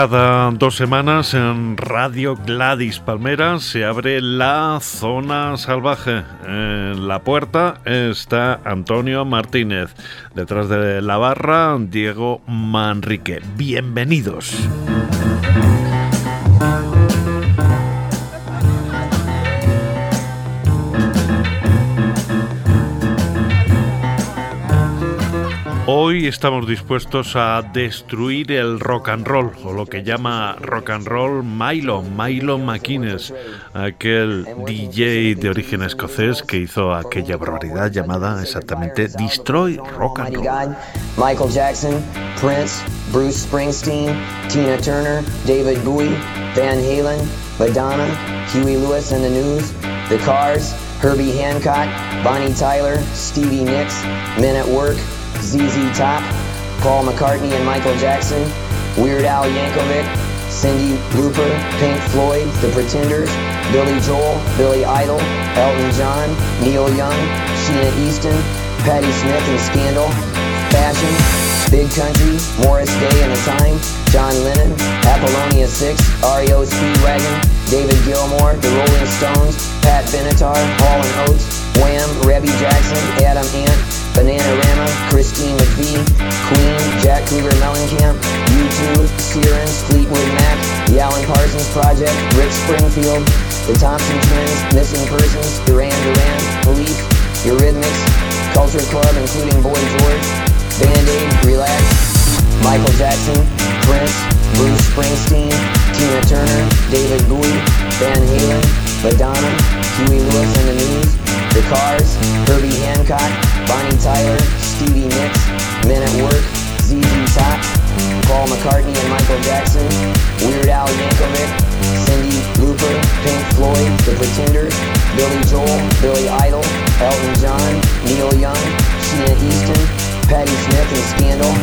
Cada dos semanas en Radio Gladys Palmera se abre la zona salvaje. En la puerta está Antonio Martínez. Detrás de la barra, Diego Manrique. Bienvenidos. Hoy estamos dispuestos a destruir el rock and roll, o lo que llama rock and roll Milo, Milo McInnes, aquel DJ de origen escocés que hizo aquella barbaridad llamada exactamente Destroy Rock and Roll. Michael Jackson, Prince, Bruce Springsteen, Tina Turner, David Bowie, Van Halen, Madonna, Huey Lewis and the News, The Cars, Herbie Hancock, Bonnie Tyler, Stevie Nicks, Men at Work, ZZ Top, Paul McCartney and Michael Jackson, Weird Al Yankovic, Cindy Looper, Pink Floyd, The Pretenders, Billy Joel, Billy Idol, Elton John, Neil Young, Sheena Easton, Patti Smith and Scandal, Fashion, Big Country, Morris Day and the Time, John Lennon, Apollonia 6, REO Speedwagon, David Gilmour, The Rolling Stones, Pat Benatar, Hall and Oates, Wham, Rebby Jackson, Adam Ant, Bananarama, Christine McVie, Queen, Jack Cougar Mellencamp, U2, Searins, Fleetwood Mac, The Alan Parsons Project, Rick Springfield, The Thompson Twins, Missing Persons, Duran Duran, Police, Eurythmics, Culture Club including Boy George, Band-Aid, Relax, Michael Jackson, Prince, Bruce Springsteen, Tina Turner, David Bowie, Van Halen, Madonna, Huey Lewis and the News, The Cars, Herbie Hancock, Bonnie Tyler, Stevie Nicks, Men at Work, ZZ Top, Paul McCartney and Michael Jackson, Weird Al Yankovic, Cindy Looper, Pink Floyd, The Pretenders, Billy Joel, Billy Idol, Elton John, Neil Young, Sheena Easton, Patti Smith and Scandal,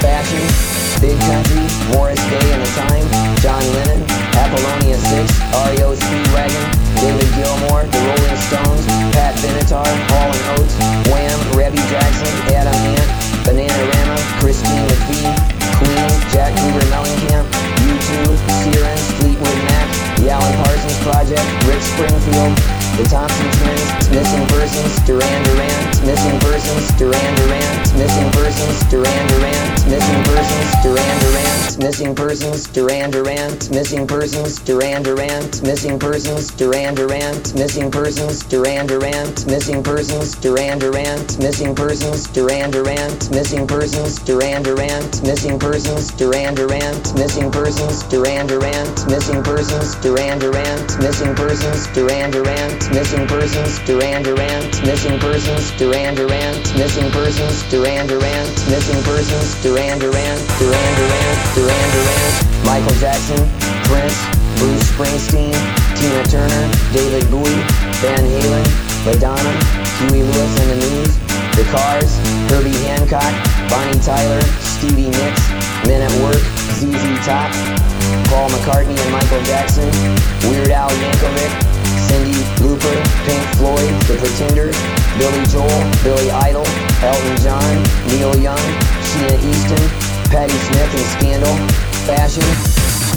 Fashion, Big Country, Morris Day and the Time, John Lennon, Apollonia 6, REO Speedwagon, David Gilmour, The Rolling Stones, Pat Benatar, Hall and Oates, Wham, Rebby Jackson, Adam Ant, Bananarama, Christine McVie, Queen, Jack Cougar Mellencamp, U2, Searins, Fleetwood Mac, The Alan Parsons Project, Rick Springfield, The Thompson Twins, Missing Persons, Duran Duran, Missing Persons, Duran Duran, Missing Persons, Duran Duran, Missing Persons, Duran Duran, Missing Persons, Duran Duran, Missing Persons, Duran Duran, Missing Persons, Duran Duran, Missing Persons, Duran Duran, Missing Persons, Duran Duran, Missing Persons, Duran Duran, Missing Persons, Duran Duran, Missing Persons, Duran Duran, Missing Persons, Duran Duran, Missing Persons, Duran Duran, Missing Persons, Duran Duran, Missing Persons, Duran Duran, Missing Persons, Duran Duran, Missing Persons, Duran Duran, Missing Persons, Duran Duran, Duran Duran, Duran Duran, Michael Jackson, Prince, Bruce Springsteen, Tina Turner, David Bowie, Van Halen, Madonna, Huey Lewis and the News, The Cars, Herbie Hancock, Bonnie Tyler, Stevie Nicks, Men at Work, ZZ Top, Paul McCartney and Michael Jackson, Weird Al Yankovic, Cindy Looper, Pink Floyd, The Pretenders, Billy Joel, Billy Idol, Elton John, Neil Young, Sheena Easton, Patti Smith and Scandal, Fashion,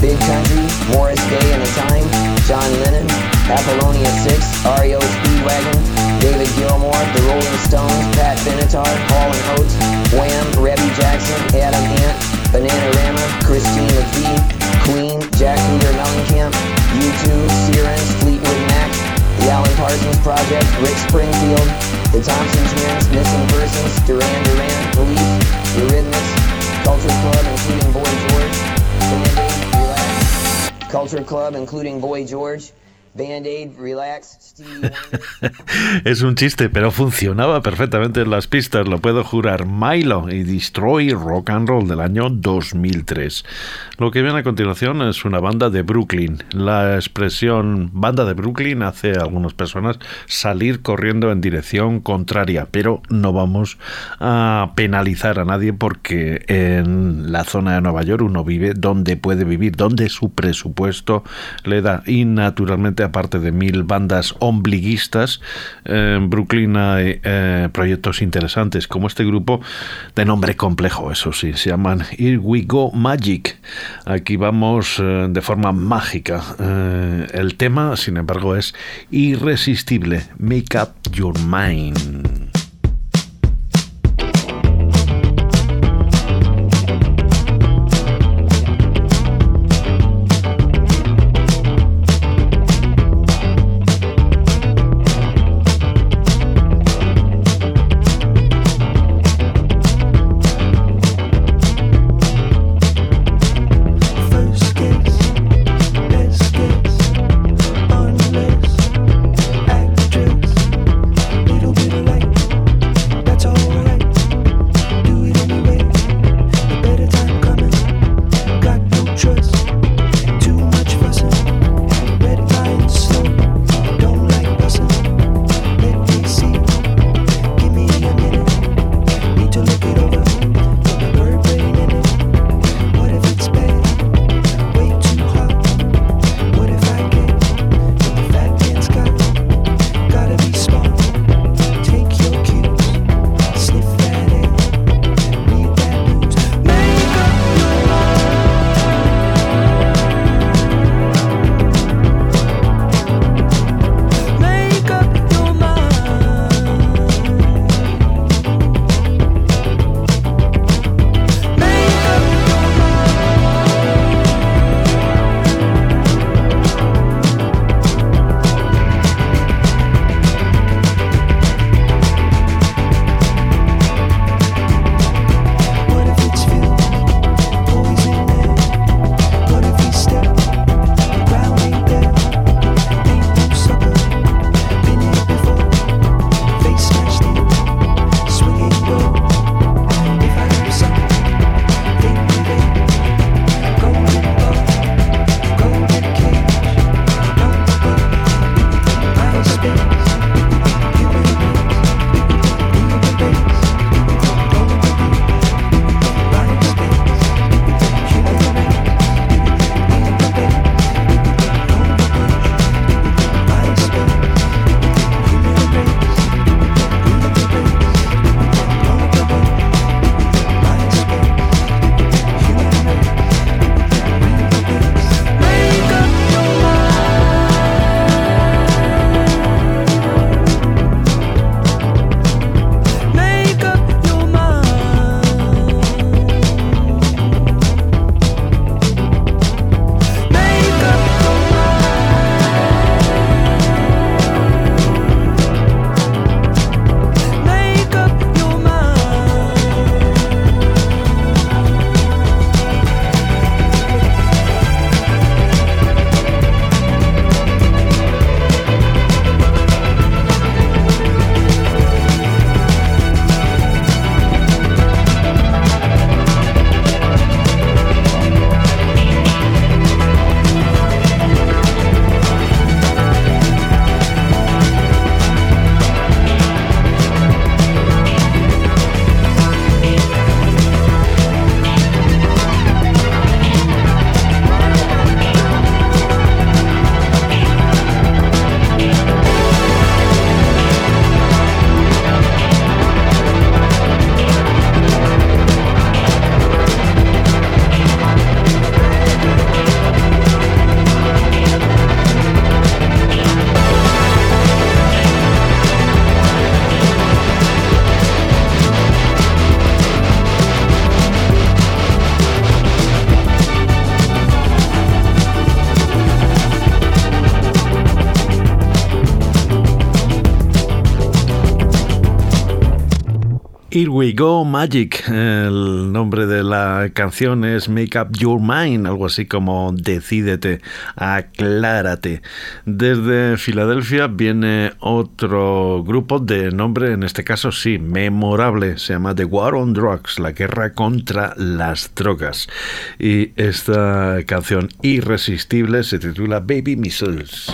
Big Country, Morris Day and the Time, John Lennon, Apollonia 6, REO Speedwagon, David Gilmour, The Rolling Stones, Pat Benatar, and Oates, Wham, Rebby Jackson, Adam Ant, Bananarama, Christine McVie, Queen, Jack Cougar Mellencamp, U2, Searins, Fleetwood Mac, The Alan Parsons Project, Rick Springfield, The Thompson Twins, Missing Persons, Duran Duran, Police, Eurythmics, Culture Club including Boy George, Band-Aid, Relax, Culture Club including Boy George, Band-Aid, Relax, es un chiste, pero funcionaba perfectamente en las pistas, lo puedo jurar. Milo y Destroy Rock and Roll del año 2003. Lo que viene a continuación es una banda de Brooklyn. La expresión banda de Brooklyn hace a algunas personas salir corriendo en dirección contraria, pero no vamos a penalizar a nadie porque en la zona de Nueva York uno vive donde puede vivir, donde su presupuesto le da y naturalmente aparte de mil bandas ombliguistas, en Brooklyn hay eh, proyectos interesantes, como este grupo de nombre complejo, eso sí, se llaman Here We Go Magic. Aquí vamos eh, de forma mágica. Eh, el tema, sin embargo, es irresistible. Make Up Your Mind. Magic. El nombre de la canción es Make Up Your Mind, algo así como Decídete, aclárate. Desde Filadelfia viene otro grupo de nombre, en este caso sí, memorable. Se llama The War on Drugs, la guerra contra las drogas. Y esta canción irresistible se titula Baby Missiles.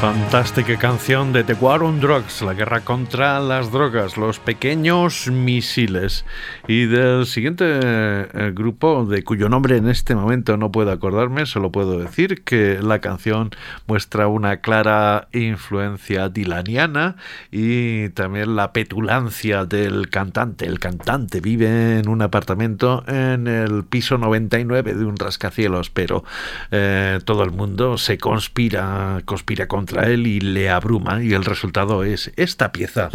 Fantástica canción de The War on Drugs, la guerra contra las drogas, los pequeños misiles. Y del siguiente eh, grupo, de cuyo nombre en este momento no puedo acordarme, solo puedo decir que la canción muestra una clara influencia dilaniana y también la petulancia del cantante. El cantante vive en un apartamento en el piso 99 de un rascacielos, pero eh, todo el mundo se conspira, conspira contra él y le abruma y el resultado es esta pieza.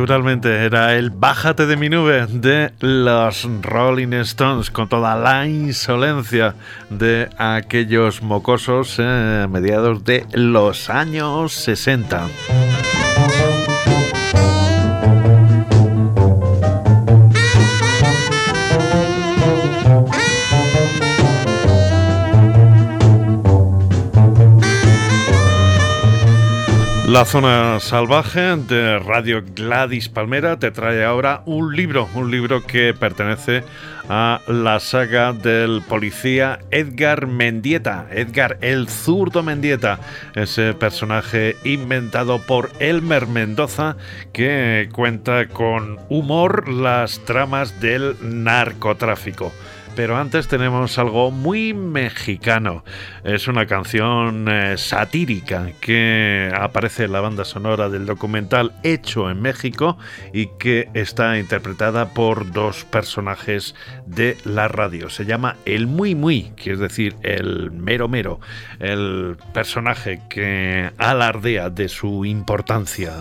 Naturalmente era el Bájate de mi nube de los Rolling Stones con toda la insolencia de aquellos mocosos eh, mediados de los años 60. La zona salvaje de Radio Gladys Palmera te trae ahora un libro, un libro que pertenece a la saga del policía Edgar Mendieta, Edgar el zurdo Mendieta, ese personaje inventado por Elmer Mendoza que cuenta con humor las tramas del narcotráfico. Pero antes tenemos algo muy mexicano. Es una canción eh, satírica que aparece en la banda sonora del documental hecho en México y que está interpretada por dos personajes de la radio. Se llama El Muy Muy, que es decir, el mero mero, el personaje que alardea de su importancia.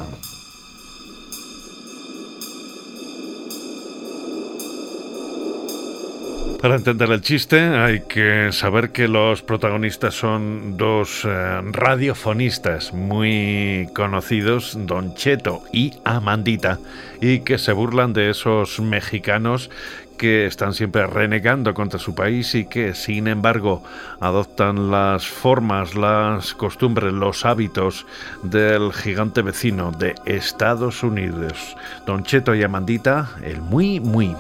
Para entender el chiste hay que saber que los protagonistas son dos eh, radiofonistas muy conocidos, Don Cheto y Amandita, y que se burlan de esos mexicanos que están siempre renegando contra su país y que, sin embargo, adoptan las formas, las costumbres, los hábitos del gigante vecino de Estados Unidos. Don Cheto y Amandita, el muy, muy.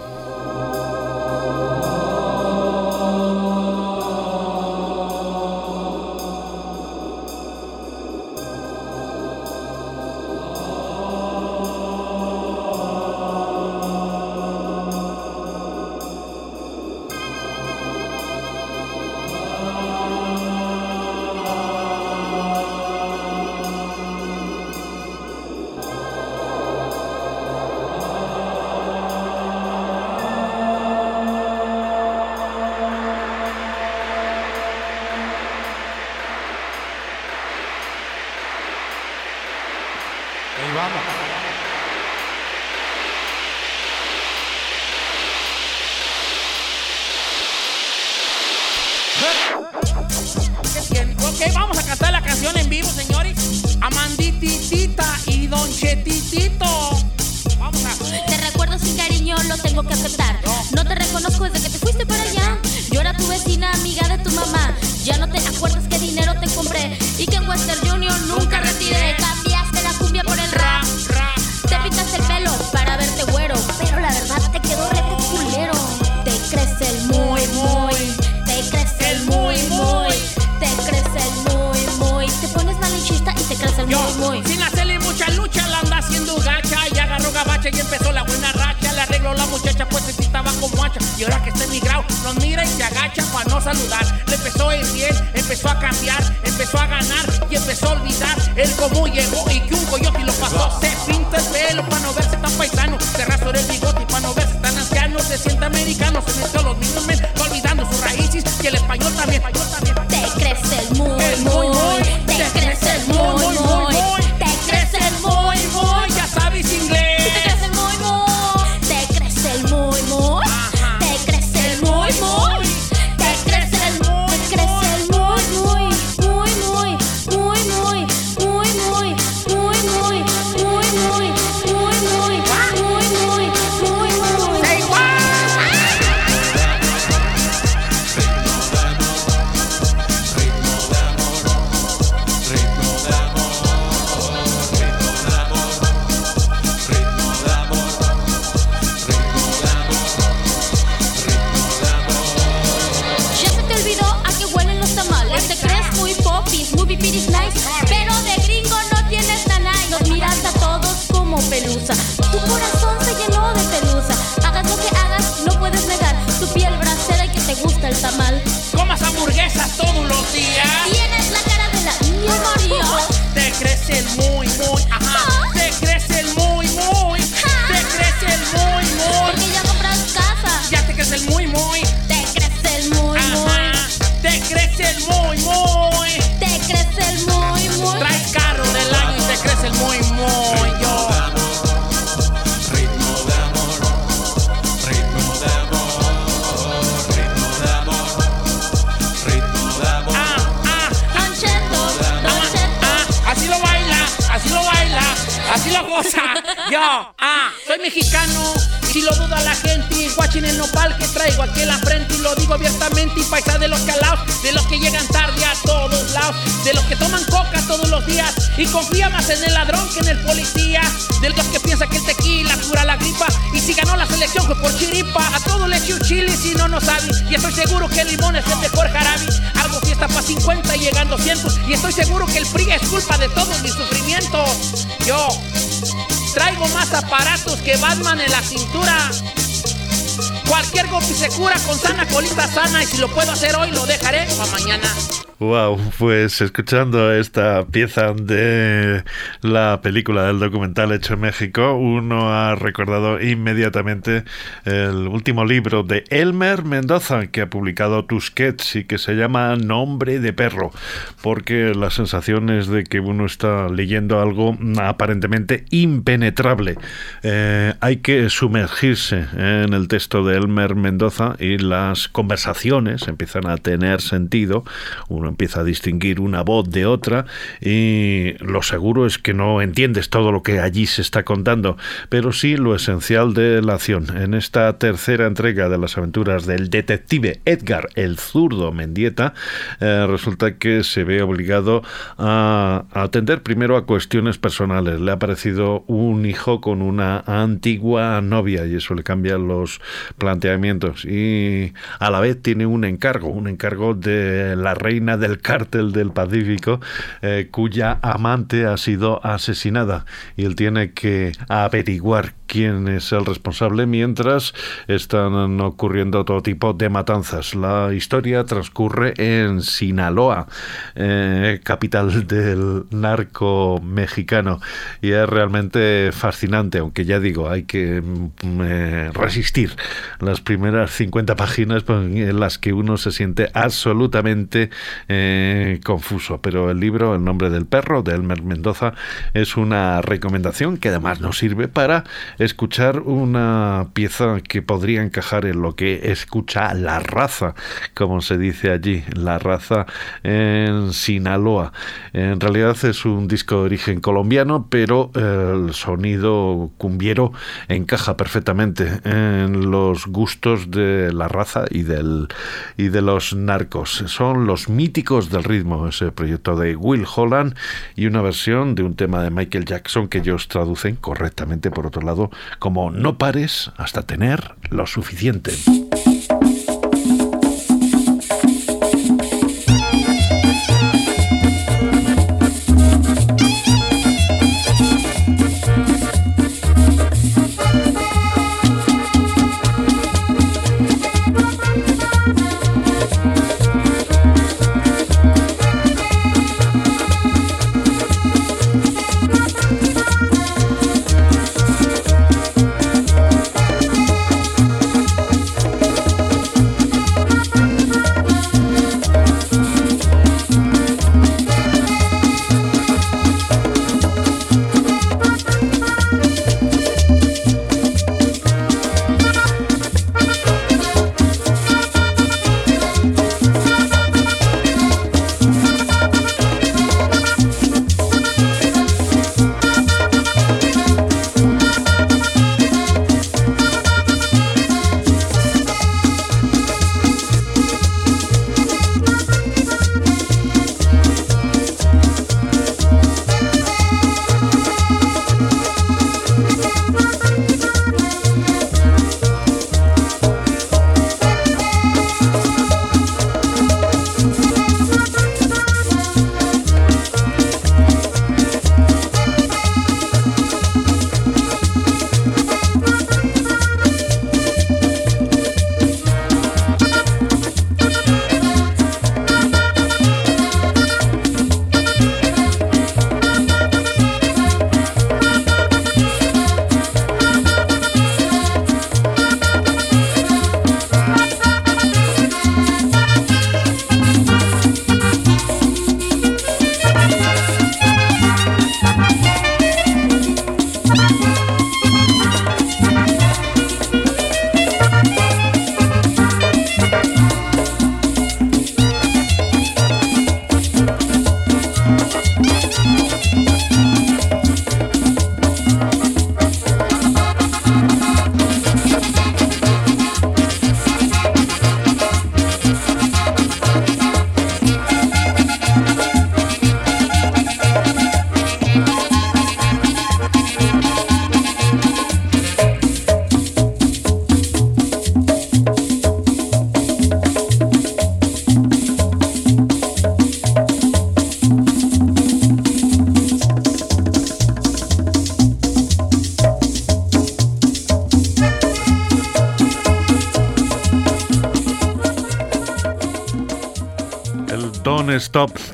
won't. cintura. Cualquier golpe se cura con sana colita sana y si lo puedo hacer hoy lo dejaré para mañana. Wow, pues escuchando esta pieza de la película del documental hecho en México, uno ha recordado inmediatamente el último libro de Elmer Mendoza que ha publicado Tusquets y que se llama Nombre de perro, porque la sensación es de que uno está leyendo algo aparentemente impenetrable. Eh, hay que sumergirse en el texto de Elmer Mendoza y las conversaciones empiezan a tener sentido. Uno empieza a distinguir una voz de otra y lo seguro es que no entiendes todo lo que allí se está contando, pero sí lo esencial de la acción. En esta tercera entrega de las aventuras del detective Edgar el zurdo Mendieta, eh, resulta que se ve obligado a, atender primero a cuestiones personales. Le ha aparecido un hijo con una antigua novia y eso le cambia los planteamientos y a la vez tiene un encargo, un encargo de la reina del cártel del Pacífico, eh, cuya amante ha sido asesinada y él tiene que averiguar quién es el responsable mientras están ocurriendo todo tipo de matanzas. La historia transcurre en Sinaloa, eh, capital del narco mexicano, y es realmente fascinante, aunque ya digo, hay que mm, eh, resistir las primeras 50 páginas pues, en las que uno se siente absolutamente eh, confuso. Pero el libro El nombre del perro de Elmer Mendoza es una recomendación que además nos sirve para escuchar una pieza que podría encajar en lo que escucha la raza, como se dice allí, la raza en Sinaloa. En realidad es un disco de origen colombiano, pero el sonido cumbiero encaja perfectamente en los gustos de la raza y, del, y de los narcos. Son los míticos del ritmo, ese proyecto de Will Holland y una versión de un tema de Michael Jackson que ellos traducen correctamente, por otro lado, como no pares hasta tener lo suficiente.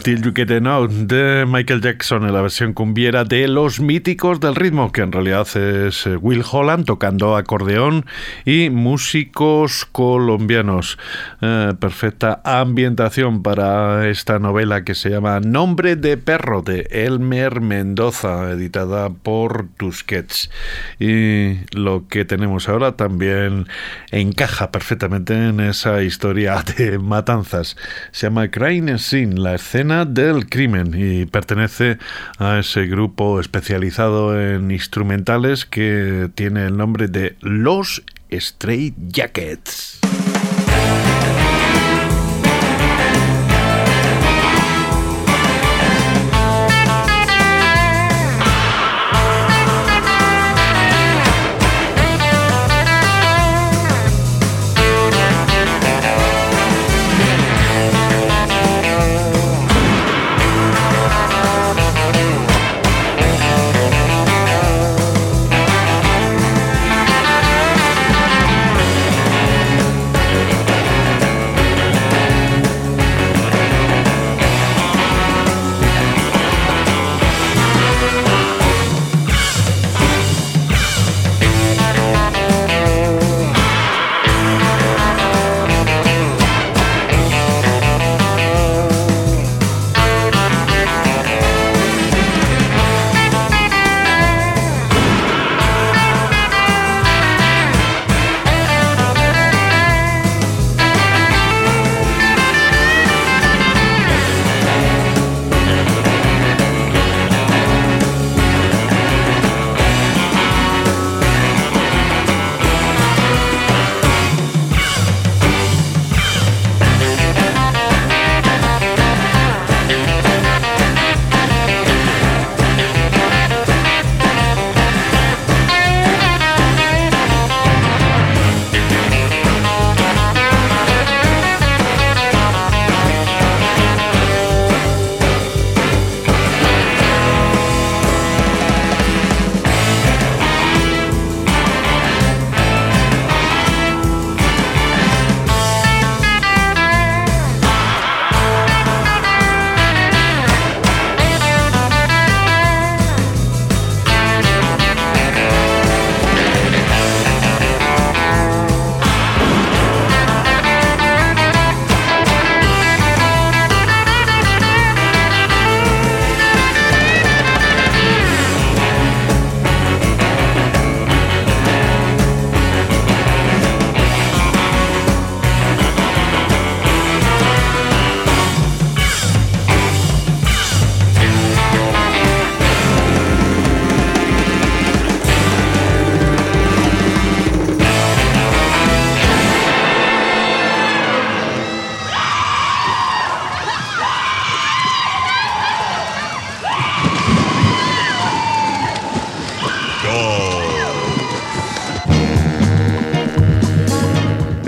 Till You Get de Michael Jackson en la versión cumbiera de Los Míticos del Ritmo, que en realidad es eh, Will Holland tocando acordeón y músicos colombianos. Eh, perfecta ambientación para esta novela que se llama Nombre de Perro de Elmer Mendoza, editada por Tusquets. Y lo que tenemos ahora también encaja perfectamente en esa historia de matanzas. Se llama Crime Scene, la escena del crimen, y pertenece a ese grupo especializado en instrumentales que tiene el nombre de Los Straight Jackets.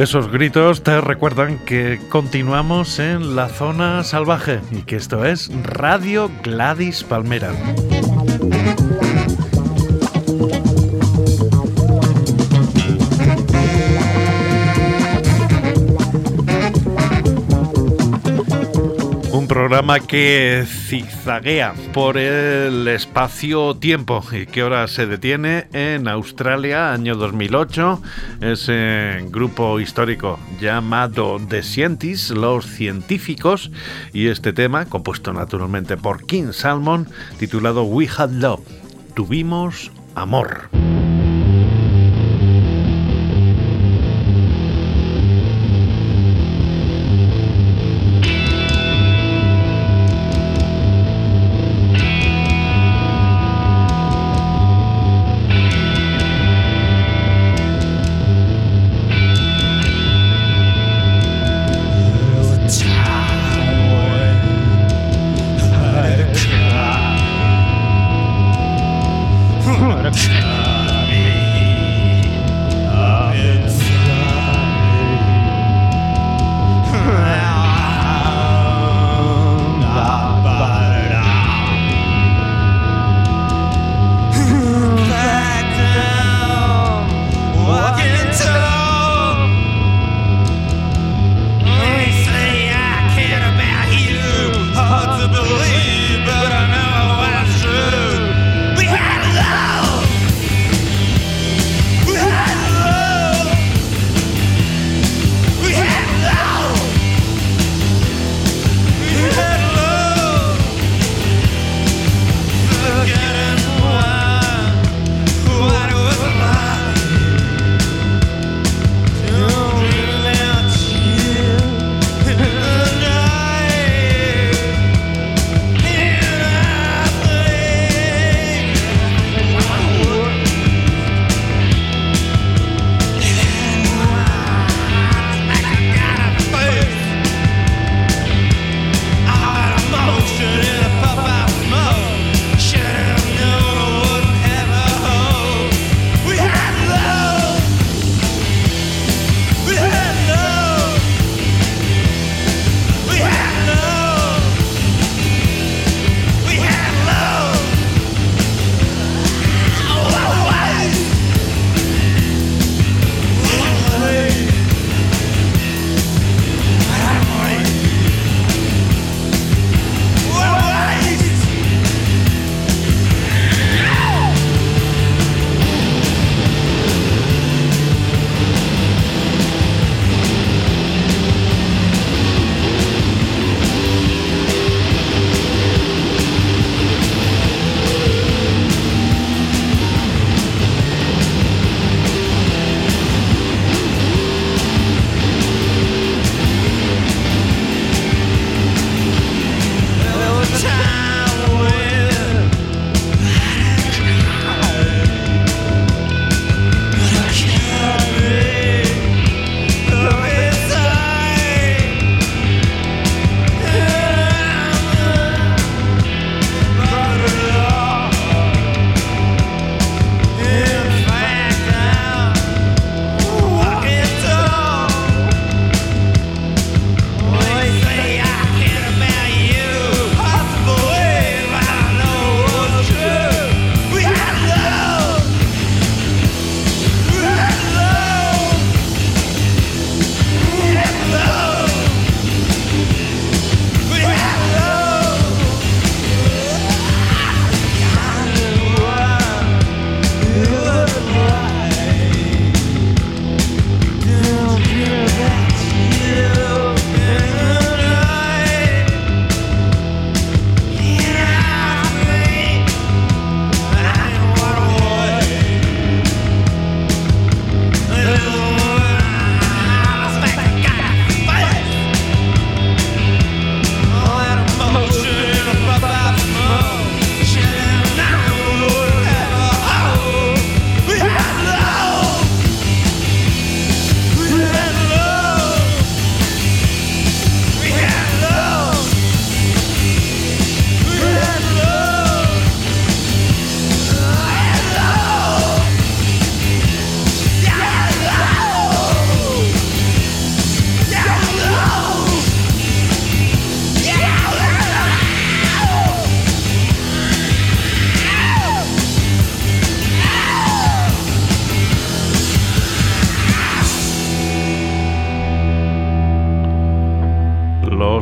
Esos gritos te recuerdan que continuamos en la zona salvaje y que esto es Radio Gladys Palmera. Programa que zigzaguea por el espacio-tiempo y que ahora se detiene en Australia, año 2008. Ese grupo histórico llamado The Scientists, los científicos, y este tema, compuesto naturalmente por King Salmon, titulado We Had Love, Tuvimos Amor.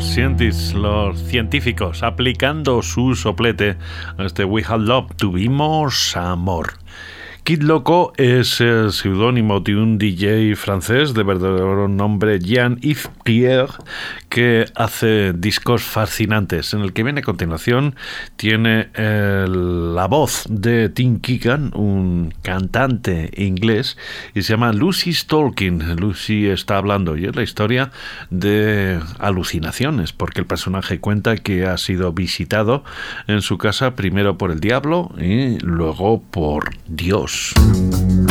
Los, los científicos aplicando su soplete a este We Have Love, tuvimos amor. Kid Loco es el seudónimo de un DJ francés de verdadero nombre Jean-Yves Pierre que hace discos fascinantes. En el que viene a continuación tiene la voz de Tim Keegan, un cantante inglés, y se llama Lucy's Talking. Lucy está hablando y es la historia de alucinaciones, porque el personaje cuenta que ha sido visitado en su casa primero por el diablo y luego por Dios. Marsz.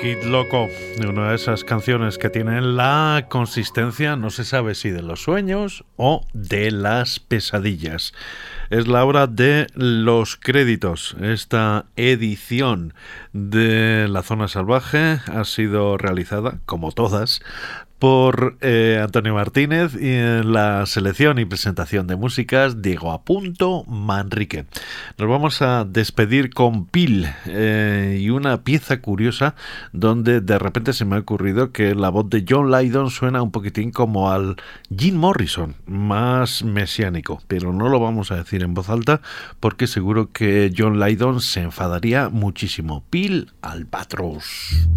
Kid Loco, una de esas canciones que tienen la consistencia, no se sabe si de los sueños o de las pesadillas. Es la hora de los créditos. Esta edición de La Zona Salvaje ha sido realizada, como todas, por eh, Antonio Martínez y en la selección y presentación de músicas Diego Apunto Manrique. Nos vamos a despedir con Pil eh, y una pieza curiosa donde de repente se me ha ocurrido que la voz de John Lydon suena un poquitín como al Jim Morrison, más mesiánico, pero no lo vamos a decir en voz alta porque seguro que John Lydon se enfadaría muchísimo. Pil Albatros.